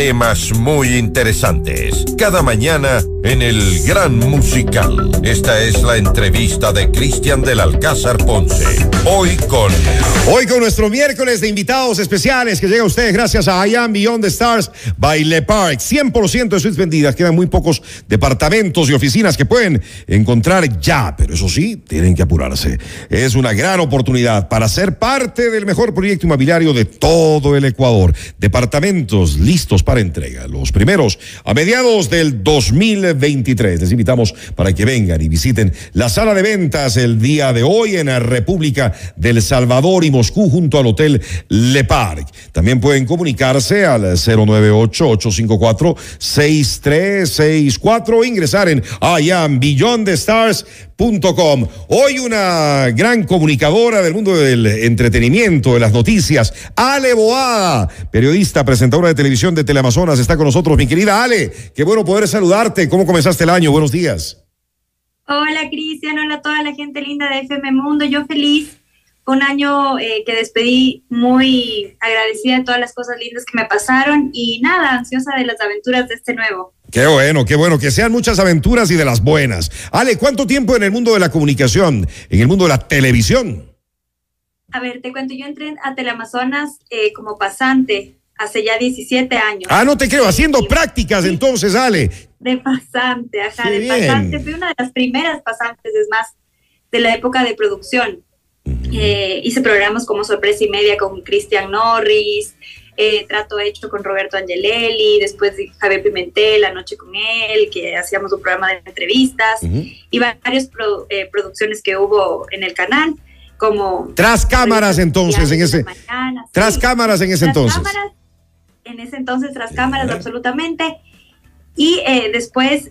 temas muy interesantes. Cada mañana en el Gran Musical. Esta es la entrevista de Cristian del Alcázar Ponce. Hoy con... Hoy con nuestro miércoles de invitados especiales que llega a ustedes gracias a I Am Beyond the Stars by Le Park. 100% de suites vendidas. Quedan muy pocos departamentos y oficinas que pueden encontrar ya. Pero eso sí, tienen que apurarse. Es una gran oportunidad para ser parte del mejor proyecto inmobiliario de todo el Ecuador. Departamentos listos para entrega. Los primeros a mediados del 2023. Les invitamos para que vengan y visiten la sala de ventas el día de hoy en la República del Salvador y Moscú junto al Hotel Le Parc. También pueden comunicarse al 098-854-6364 o ingresar en iambillondestars.com. Hoy una gran comunicadora del mundo del entretenimiento, de las noticias, Ale Boada, periodista, presentadora de televisión de Teleamazonas, está con nosotros. Mi querida Ale, qué bueno poder saludarte. ¿Cómo comenzaste el año? Buenos días. Hola Cristian, hola a toda la gente linda de FM Mundo. Yo feliz. Un año eh, que despedí muy agradecida de todas las cosas lindas que me pasaron y nada, ansiosa de las aventuras de este nuevo. Qué bueno, qué bueno, que sean muchas aventuras y de las buenas. Ale, ¿cuánto tiempo en el mundo de la comunicación, en el mundo de la televisión? A ver, te cuento, yo entré a Teleamazonas eh, como pasante hace ya 17 años. Ah, no te creo, haciendo prácticas entonces, Ale. De pasante, ajá, de pasante. Fui una de las primeras pasantes, es más, de la época de producción. Eh, hice programas como Sorpresa y Media con Cristian Norris, eh, Trato Hecho con Roberto Angelelli, después de Javier Pimentel, La Noche con él, que hacíamos un programa de entrevistas, y varias eh, producciones que hubo en el canal, como... Tras cámaras entonces, en ese... tras cámaras en ese entonces. En ese entonces, tras cámaras, absolutamente. Y después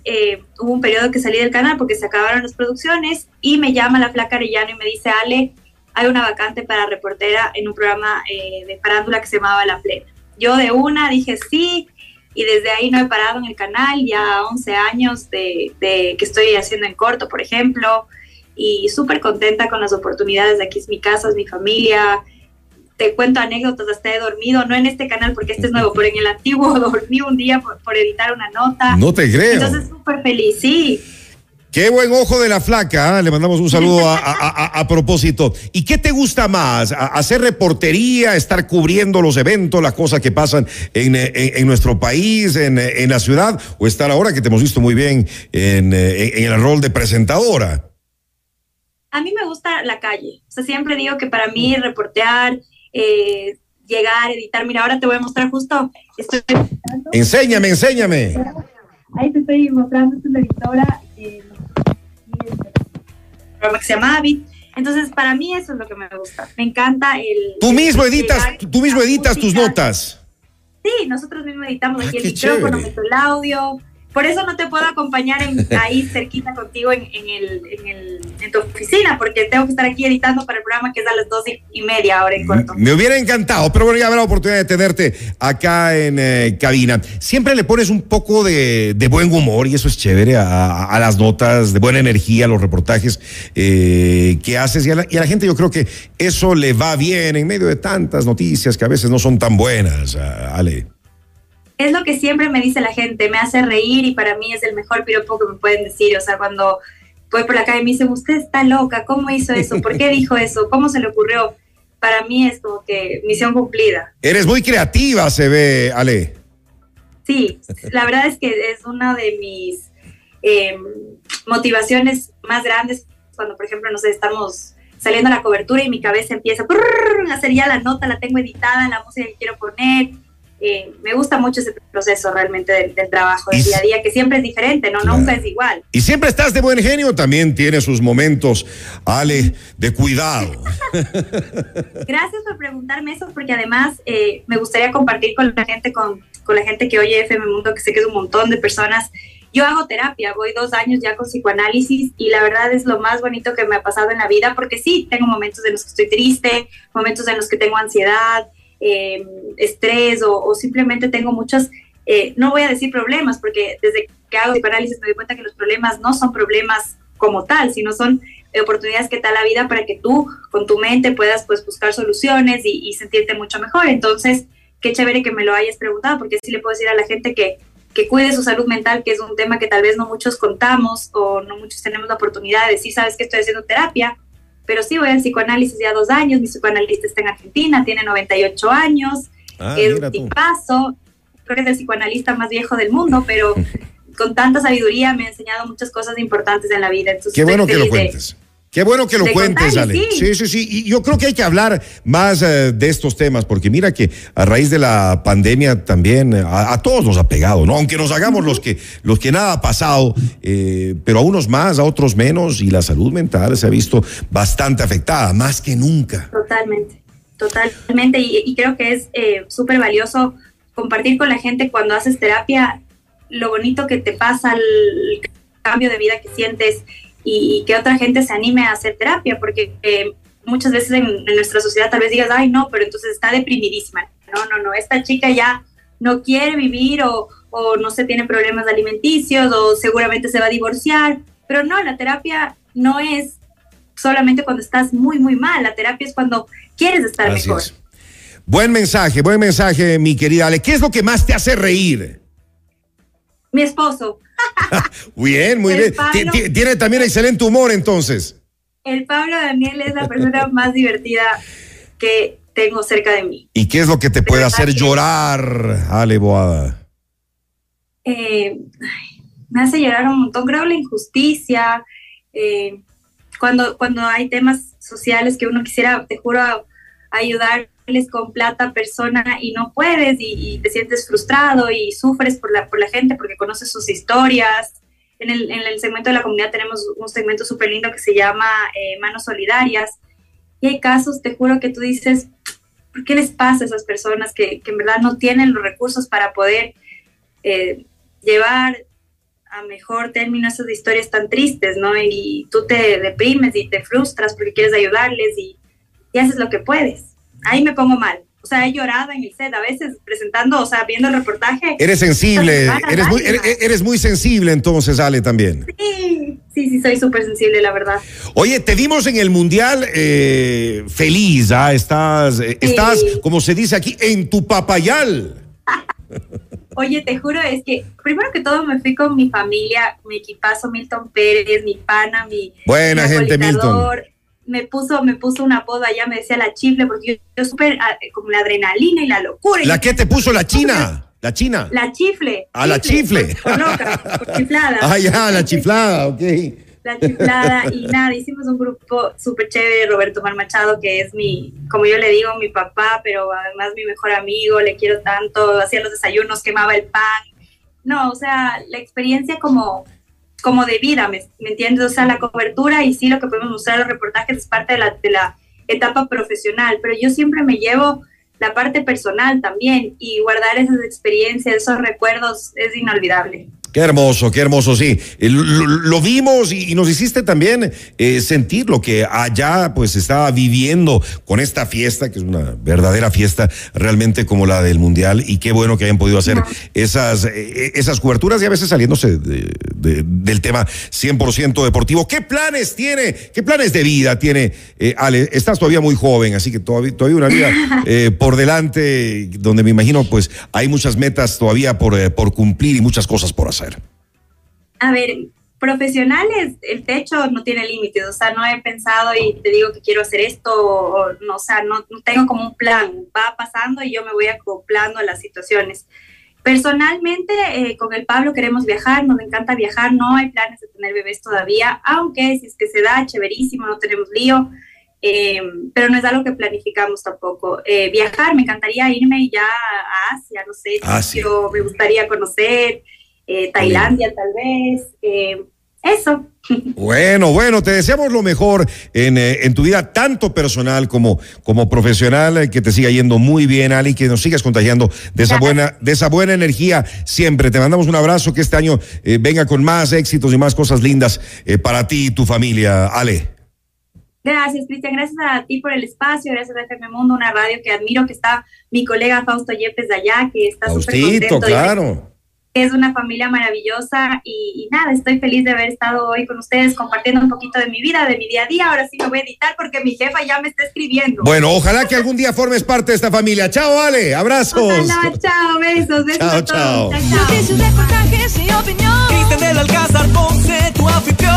hubo un periodo que salí del canal porque se acabaron las producciones y me llama la flaca Arellano y me dice, Ale, hay una vacante para reportera en un programa eh, de farándula que se llamaba La Plena. Yo de una dije sí y desde ahí no he parado en el canal, ya 11 años de, que estoy haciendo en corto, por ejemplo, y súper contenta con las oportunidades. Aquí es mi casa, es mi familia. Te cuento anécdotas, hasta he dormido, no en este canal porque este es nuevo, pero en el antiguo dormí un día por, por editar una nota. No te creo. Entonces súper feliz, sí. Qué buen ojo de la flaca, ¿eh? le mandamos un saludo a, propósito. ¿Y qué te gusta más? ¿Hacer reportería, estar cubriendo los eventos, las cosas que pasan en, nuestro país, en, la ciudad, o estar ahora que te hemos visto muy bien en, el rol de presentadora? A mí me gusta la calle. O sea, siempre digo que para mí reportear, eh, llegar, editar, mira, ahora te voy a mostrar justo. Estoy enséñame, enséñame. Ahí te estoy mostrando, esta es la editora. Eh, que se llama Avid. Entonces, para mí eso es lo que me gusta. Me encanta el... Tú mismo editas, tú mismo editas tus notas. Sí, nosotros mismos editamos aquí el micrófono, el audio, por eso no te puedo acompañar en, ahí cerquita contigo en, el, en, tu oficina, porque tengo que estar aquí editando para el programa que es a las dos y media ahora en corto. Me hubiera encantado, pero bueno, ya habrá oportunidad de tenerte acá en eh, cabina. Siempre le pones un poco de, buen humor y eso es chévere a, las notas, de buena energía, a los reportajes eh, que haces y a, la, y a la gente yo creo que eso le va bien en medio de tantas noticias que a veces no son tan buenas, Ale es lo que siempre me dice la gente, me hace reír y para mí es el mejor piropo que me pueden decir. O sea, cuando voy por la calle y me dicen, usted está loca, ¿cómo hizo eso? ¿Por qué dijo eso? ¿Cómo se le ocurrió? Para mí es como que misión cumplida. Eres muy creativa, se ve, Ale. Sí, la verdad es que es una de mis em, motivaciones más grandes cuando, por ejemplo, no sé, estamos saliendo a la cobertura y mi cabeza empieza a hacer ya la nota, la tengo editada, la música que quiero poner, eh, me gusta mucho ese proceso realmente del, trabajo del día a día, que siempre es diferente, ¿no? Nunca es igual. Y siempre estás de buen genio, también tiene sus momentos, Ale, de cuidado. Gracias por preguntarme eso, porque además eh, me gustaría compartir con la gente, con, con la gente que oye FM Mundo, que sé que es un montón de personas. Yo hago terapia, voy dos años ya con psicoanálisis y la verdad es lo más bonito que me ha pasado en la vida, porque sí, tengo momentos en los que estoy triste, momentos en los que tengo ansiedad, eh, estrés o, simplemente tengo muchos, eh, no voy a decir problemas, porque desde que hago psicoanálisis me doy cuenta que los problemas no son problemas como tal, sino son oportunidades que te da la vida para que tú con tu mente puedas pues buscar soluciones y, sentirte mucho mejor. Entonces, qué chévere que me lo hayas preguntado, porque así le puedo decir a la gente que, que cuide su salud mental, que es un tema que tal vez no muchos contamos o no muchos tenemos la oportunidad de decir, sabes que estoy haciendo terapia, pero sí voy al psicoanálisis ya dos años, mi psicoanalista está en Argentina, tiene 98 años, Ah, es un tipazo, creo que es el psicoanalista más viejo del mundo, pero con tanta sabiduría me ha enseñado muchas cosas importantes en la vida. Entonces, Qué bueno que lo de- cuentes. Qué bueno que lo de cuentes, Ale. sí. Sí, sí, sí. Y yo creo que hay que hablar más eh, de estos temas, porque mira que a raíz de la pandemia también eh, a, a todos nos ha pegado, ¿no? Aunque nos hagamos los que, los que nada ha pasado, eh, pero a unos más, a otros menos, y la salud mental se ha visto bastante afectada, más que nunca. Totalmente, totalmente. Y, y creo que es eh, súper valioso compartir con la gente cuando haces terapia lo bonito que te pasa, el cambio de vida que sientes y, que otra gente se anime a hacer terapia, porque eh, muchas veces en, en nuestra sociedad tal vez digas, ay no, pero entonces está deprimidísima. No, no, no, esta chica ya no quiere vivir o, o no sé, tiene problemas alimenticios o seguramente se va a divorciar, pero no, la terapia no es solamente cuando estás muy, muy mal. La terapia es cuando quieres estar Así mejor. es. Buen mensaje, buen mensaje, mi querida Ale. ¿Qué es lo que más te hace reír? Mi esposo, Bien, muy El bien. Pablo. Tiene también excelente humor, entonces. el Pablo Daniel es la persona más divertida que tengo cerca de mí. ¿Y qué es lo que te puede hacer llorar, Ale Boada? Eh, ay, me hace llorar un montón, creo la injusticia, eh, cuando, cuando hay temas sociales que uno quisiera, te juro, ayudarles con plata persona y no puedes y, y te sientes frustrado y sufres por la, por la gente porque conoces sus historias. En el, en el segmento de la comunidad tenemos un segmento súper lindo que se llama eh, Manos Solidarias y hay casos, te juro que tú dices, ¿por qué les pasa a esas personas que, que en verdad no tienen los recursos para poder eh, llevar a mejor término esas historias tan tristes, ¿no? Y, tú te deprimes y te frustras porque quieres ayudarles y, y haces lo que puedes. Ahí me pongo mal. O sea, he llorado en el set a veces presentando, o sea, viendo el reportaje. Eres sensible, eres muy, eres, eres muy sensible entonces, Ale, también. Sí, sí, sí, soy súper sensible, la verdad. Oye, te vimos en el Mundial eh, feliz, ¿ah? Estás, eh, Sí. estás, como se dice aquí, en tu papayal. Oye, te juro, es que primero que todo me fui con mi familia, mi equipazo Milton Pérez, mi pana, mi Buena mi gente, Milton. Me puso, me puso un apodo allá, me decía la chifle, porque yo, yo súper ah, como la adrenalina y la locura. ¿La que te puso la China? La China. La chifle. Ah, la chifle. Por, por loca, por chiflada. Ah, ya, la chiflada, ok. La chiflada. Y nada, hicimos un grupo súper chévere. Roberto Mar Machado, que es mi, como yo le digo, mi papá, pero además mi mejor amigo. Le quiero tanto. Hacía los desayunos, quemaba el pan. No, o sea, la experiencia como, como de vida, ¿me, me entiendes? O sea, la cobertura y sí lo que podemos mostrar los reportajes es parte de la, de la etapa profesional, pero yo siempre me llevo la parte personal también y guardar esas experiencias, esos recuerdos es inolvidable. Qué hermoso, qué hermoso, sí. Eh, Lo, lo vimos y, y nos hiciste también eh, sentir lo que allá pues estaba viviendo con esta fiesta, que es una verdadera fiesta realmente como la del Mundial y qué bueno que hayan podido hacer esas, eh, esas coberturas y a veces saliéndose de- de- del tema 100% deportivo. ¿Qué planes tiene? ¿Qué planes de vida tiene eh, Ale? Estás todavía muy joven, así que todavía, todavía una vida por delante donde me imagino pues hay muchas metas todavía por, por cumplir y muchas cosas por hacer. A ver, profesionales, el techo no tiene límites, o sea, no he pensado y te digo que quiero hacer esto, o, no, o sea, no, no tengo como un plan, va pasando y yo me voy acoplando a las situaciones. Personalmente, eh, con el Pablo queremos viajar, nos encanta viajar, no hay planes de tener bebés todavía, aunque si es que se da, chéverísimo, no tenemos lío, eh, pero no es algo que planificamos tampoco. Eh, viajar, me encantaría irme ya a Asia, no sé, Asia. yo me gustaría conocer, eh, Tailandia tal vez, eh, eso. Bueno, bueno, te deseamos lo mejor en, eh, en tu vida, tanto personal como, como profesional, eh, que te siga yendo muy bien, Ali, que nos sigas contagiando de esa buena, de esa buena energía siempre. Te mandamos un abrazo, que este año eh, venga con más éxitos y más cosas lindas para ti y tu familia, Ale. Gracias, Cristian. Gracias a ti por el espacio. Gracias a FM Mundo, una radio que admiro, que está mi colega Fausto Yepes de allá, que está súper contento. y claro. Es una familia maravillosa y, nada, estoy feliz de haber estado hoy con ustedes compartiendo un poquito de mi vida, de mi día a día. Ahora sí me voy a editar porque mi jefa ya me está escribiendo. Bueno, ojalá que algún día formes parte de esta familia. Chao, Ale, abrazos. chao, besos, besos chao, a todos. chao. chao, chao.